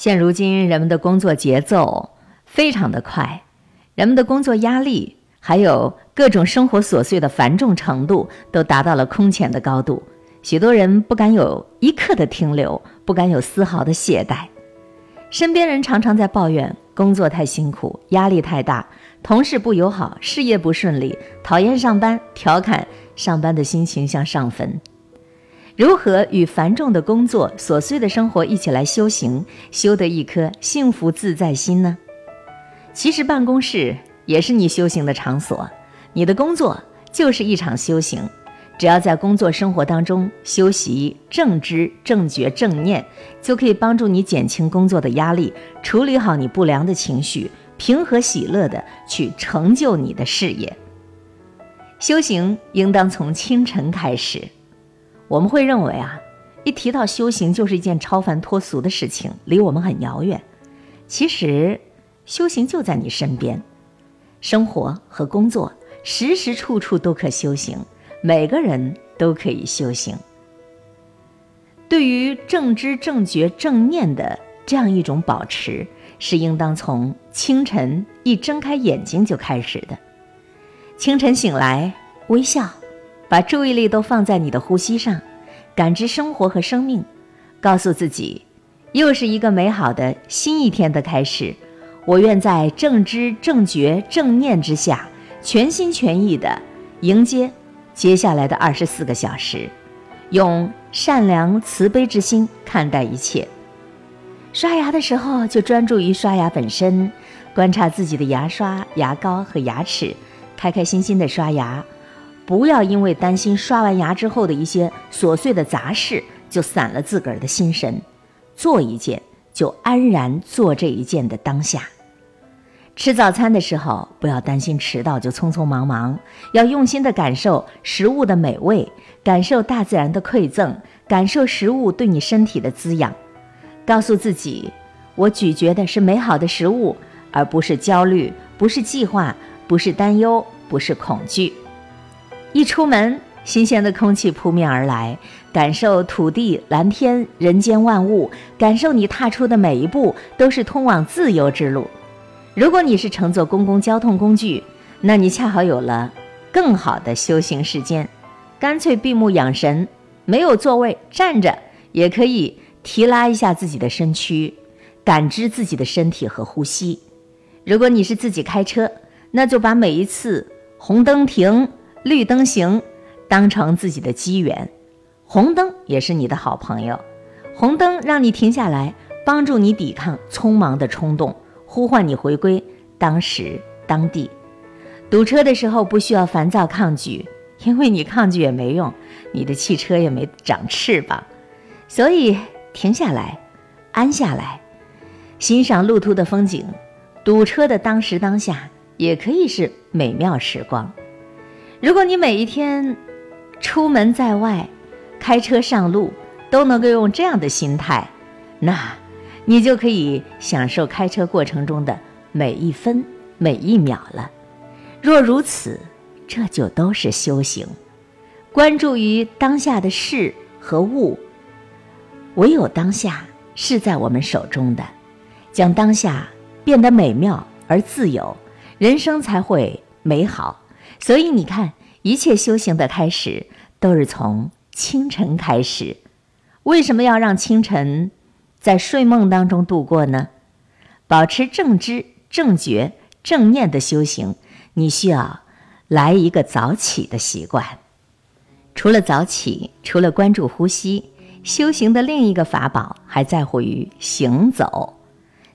现如今人们的工作节奏非常的快，人们的工作压力还有各种生活琐碎的繁重程度都达到了空前的高度，许多人不敢有一刻的停留，不敢有丝毫的懈怠。身边人常常在抱怨工作太辛苦，压力太大，同事不友好，事业不顺利，讨厌上班，调侃上班的心情像上坟。如何与繁重的工作、琐碎的生活一起来修行，修得一颗幸福自在心呢？其实办公室也是你修行的场所，你的工作就是一场修行。只要在工作生活当中修习正知正觉正念，就可以帮助你减轻工作的压力，处理好你不良的情绪，平和喜乐的去成就你的事业。修行应当从清晨开始。我们会认为啊，一提到修行就是一件超凡脱俗的事情，离我们很遥远。其实，修行就在你身边，生活和工作时时处处都可修行。每个人都可以修行。对于正知正觉正念的这样一种保持，是应当从清晨一睁开眼睛就开始的。清晨醒来，微笑，把注意力都放在你的呼吸上，感知生活和生命，告诉自己，又是一个美好的新一天的开始。我愿在正知正觉正念之下，全心全意的迎接。接下来的二十四个小时，用善良慈悲之心看待一切。刷牙的时候就专注于刷牙本身，观察自己的牙刷、牙膏和牙齿，开开心心的刷牙。不要因为担心刷完牙之后的一些琐碎的杂事，就散了自个儿的心神。做一件就安然做这一件的当下。吃早餐的时候，不要担心迟到就匆匆忙忙，要用心的感受食物的美味，感受大自然的馈赠，感受食物对你身体的滋养。告诉自己，我咀嚼的是美好的食物，而不是焦虑，不是计划，不是担忧，不是恐惧。一出门，新鲜的空气扑面而来，感受土地、蓝天、人间万物，感受你踏出的每一步都是通往自由之路。如果你是乘坐公共交通工具，那你恰好有了更好的修行时间，干脆闭目养神，没有座位站着也可以提拉一下自己的身躯，感知自己的身体和呼吸。如果你是自己开车，那就把每一次红灯停、绿灯行当成自己的机缘，红灯也是你的好朋友，红灯让你停下来，帮助你抵抗匆忙的冲动。呼唤你回归当时当地，堵车的时候不需要烦躁抗拒，因为你抗拒也没用，你的汽车也没长翅膀，所以停下来，安下来，欣赏路途的风景。堵车的当时当下也可以是美妙时光。如果你每一天出门在外，开车上路都能够用这样的心态，那。你就可以享受开车过程中的每一分每一秒了。若如此，这就都是修行。关注于当下的事和物，唯有当下是在我们手中的，将当下变得美妙而自由，人生才会美好。所以你看，一切修行的开始都是从清晨开始。为什么要让清晨？在睡梦当中度过呢？保持正知、正觉、正念的修行，你需要来一个早起的习惯。除了早起，除了关注呼吸，修行的另一个法宝还在乎于行走。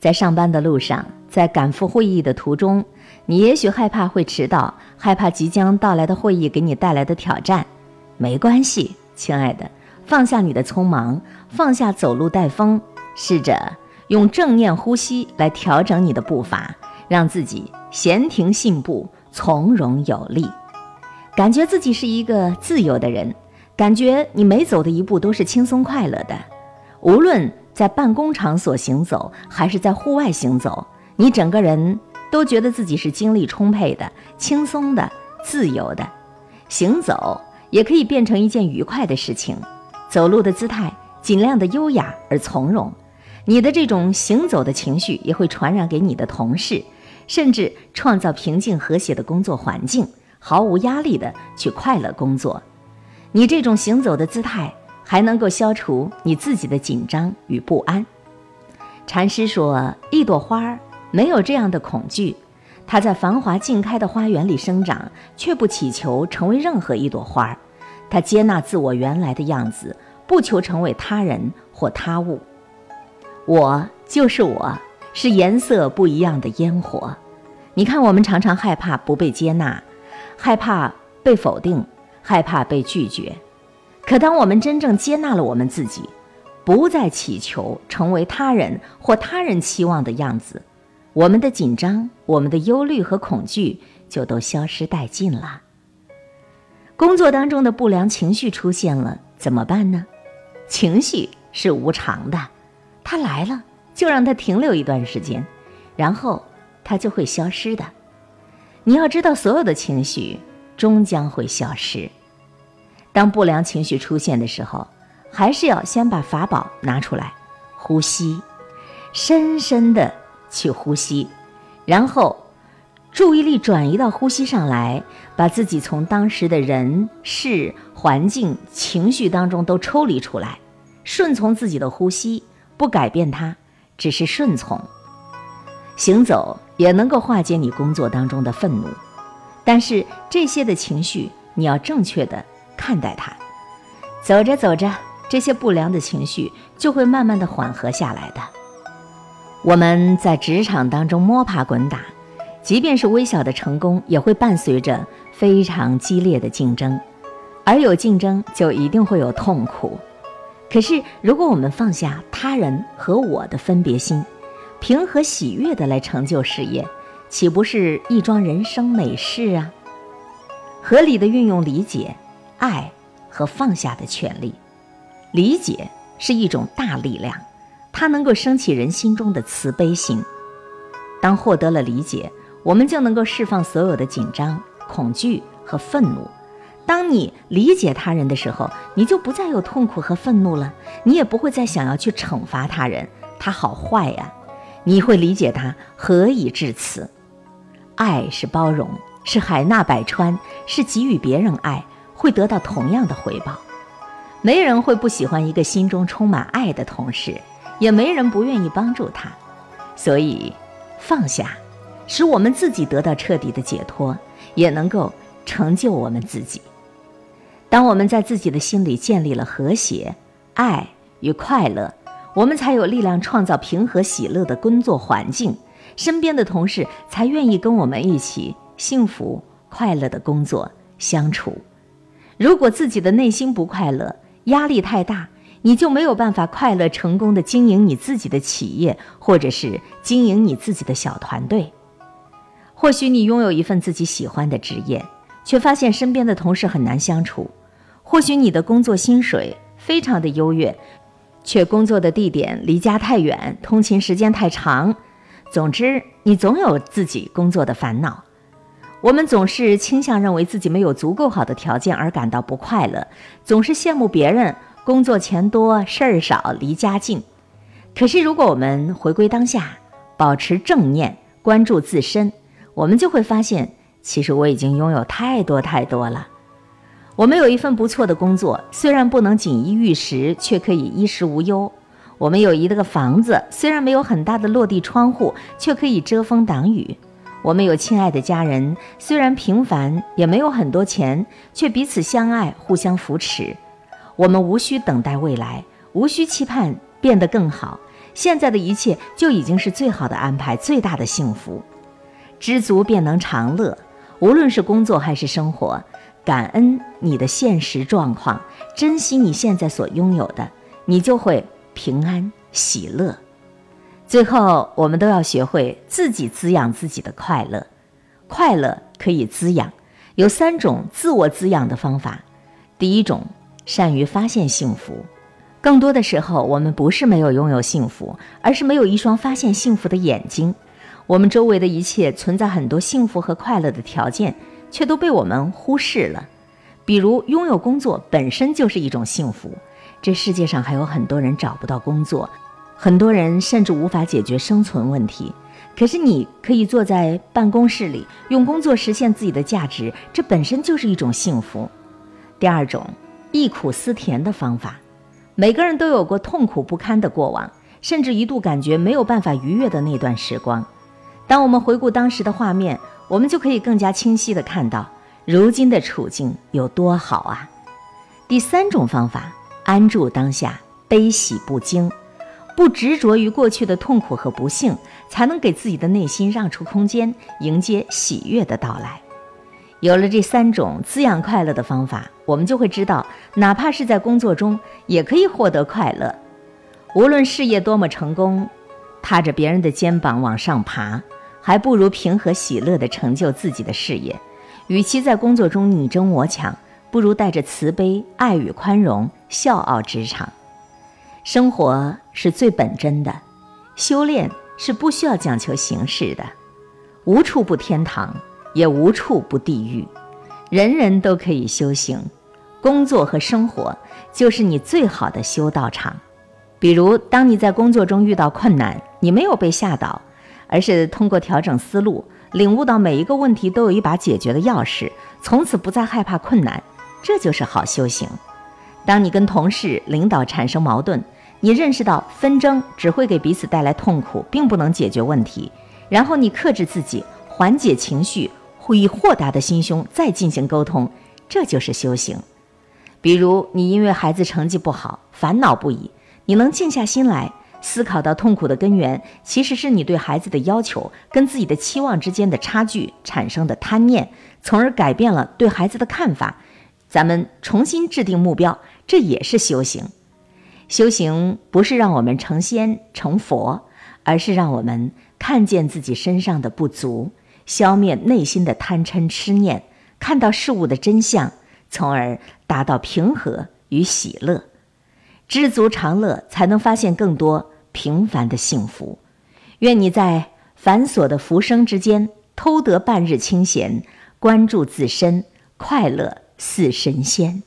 在上班的路上，在赶赴会议的途中，你也许害怕会迟到，害怕即将到来的会议给你带来的挑战。没关系，亲爱的。放下你的匆忙，放下走路带风，试着用正念呼吸来调整你的步伐，让自己闲庭信步，从容有力，感觉自己是一个自由的人，感觉你每走的一步都是轻松快乐的。无论在办公场所行走，还是在户外行走，你整个人都觉得自己是精力充沛的、轻松的、自由的。行走也可以变成一件愉快的事情。走路的姿态尽量的优雅而从容，你的这种行走的情绪也会传染给你的同事，甚至创造平静和谐的工作环境，毫无压力的去快乐工作。你这种行走的姿态，还能够消除你自己的紧张与不安。禅师说：“一朵花没有这样的恐惧，它在繁华尽开的花园里生长，却不祈求成为任何一朵花儿。它接纳自我原来的样子，不求成为他人或他物。我就是我，是颜色不一样的烟火。你看，我们常常害怕不被接纳，害怕被否定。”害怕被拒绝，可当我们真正接纳了我们自己，不再祈求成为他人或他人期望的样子，我们的紧张、我们的忧虑和恐惧就都消失殆尽了。工作当中的不良情绪出现了，怎么办呢？情绪是无常的，它来了就让它停留一段时间，然后它就会消失的。你要知道，所有的情绪终将会消失。当不良情绪出现的时候，还是要先把法宝拿出来，呼吸，深深的去呼吸，然后注意力转移到呼吸上来，把自己从当时的人事环境情绪当中都抽离出来，顺从自己的呼吸，不改变它，只是顺从。行走也能够化解你工作当中的愤怒，但是这些的情绪你要正确的。看待它，走着走着，这些不良的情绪就会慢慢的缓和下来的。我们在职场当中摸爬滚打，即便是微小的成功，也会伴随着非常激烈的竞争，而有竞争就一定会有痛苦。可是，如果我们放下他人和我的分别心，平和喜悦的来成就事业，岂不是一桩人生美事啊？合理的运用理解。爱和放下的权利，理解是一种大力量，它能够升起人心中的慈悲心。当获得了理解，我们就能够释放所有的紧张、恐惧和愤怒。当你理解他人的时候，你就不再有痛苦和愤怒了，你也不会再想要去惩罚他人，他好坏呀。你会理解他何以至此。爱是包容，是海纳百川，是给予别人爱。会得到同样的回报，没人会不喜欢一个心中充满爱的同事，也没人不愿意帮助他。所以，放下，使我们自己得到彻底的解脱，也能够成就我们自己。当我们在自己的心里建立了和谐、爱与快乐，我们才有力量创造平和喜乐的工作环境，身边的同事才愿意跟我们一起幸福快乐的工作相处。如果自己的内心不快乐，压力太大，你就没有办法快乐成功的经营你自己的企业，或者是经营你自己的小团队。或许你拥有一份自己喜欢的职业，却发现身边的同事很难相处；或许你的工作薪水非常的优越，却工作的地点离家太远，通勤时间太长。总之，你总有自己工作的烦恼。我们总是倾向认为自己没有足够好的条件而感到不快乐，总是羡慕别人工作钱多事儿少离家近。可是，如果我们回归当下，保持正念，关注自身，我们就会发现，其实我已经拥有太多太多了。我们有一份不错的工作，虽然不能锦衣玉食，却可以衣食无忧。我们有一个房子，虽然没有很大的落地窗户，却可以遮风挡雨。我们有亲爱的家人，虽然平凡，也没有很多钱，却彼此相爱，互相扶持。我们无需等待未来，无需期盼变得更好，现在的一切就已经是最好的安排，最大的幸福。知足便能长乐，无论是工作还是生活，感恩你的现实状况，珍惜你现在所拥有的，你就会平安喜乐。最后，我们都要学会自己滋养自己的快乐。快乐可以滋养，有三种自我滋养的方法。第一种，善于发现幸福。更多的时候，我们不是没有拥有幸福，而是没有一双发现幸福的眼睛。我们周围的一切存在很多幸福和快乐的条件，却都被我们忽视了。比如，拥有工作本身就是一种幸福。这世界上还有很多人找不到工作。很多人甚至无法解决生存问题，可是你可以坐在办公室里，用工作实现自己的价值，这本身就是一种幸福。第二种，忆苦思甜的方法，每个人都有过痛苦不堪的过往，甚至一度感觉没有办法逾越的那段时光。当我们回顾当时的画面，我们就可以更加清晰地看到如今的处境有多好啊！第三种方法，安住当下，悲喜不惊。不执着于过去的痛苦和不幸，才能给自己的内心让出空间，迎接喜悦的到来。有了这三种滋养快乐的方法，我们就会知道，哪怕是在工作中，也可以获得快乐。无论事业多么成功，踏着别人的肩膀往上爬，还不如平和喜乐地成就自己的事业。与其在工作中你争我抢，不如带着慈悲、爱与宽容，笑傲职场。生活是最本真的，修炼是不需要讲求形式的，无处不天堂，也无处不地狱，人人都可以修行，工作和生活就是你最好的修道场。比如，当你在工作中遇到困难，你没有被吓倒，而是通过调整思路，领悟到每一个问题都有一把解决的钥匙，从此不再害怕困难，这就是好修行。当你跟同事、领导产生矛盾，你认识到纷争只会给彼此带来痛苦，并不能解决问题，然后你克制自己，缓解情绪，以豁达的心胸再进行沟通，这就是修行。比如你因为孩子成绩不好烦恼不已，你能静下心来思考到痛苦的根源，其实是你对孩子的要求跟自己的期望之间的差距产生的贪念，从而改变了对孩子的看法。咱们重新制定目标，这也是修行。修行不是让我们成仙成佛，而是让我们看见自己身上的不足，消灭内心的贪嗔痴念，看到事物的真相，从而达到平和与喜乐。知足常乐，才能发现更多平凡的幸福。愿你在繁琐的浮生之间偷得半日清闲，关注自身，快乐似神仙。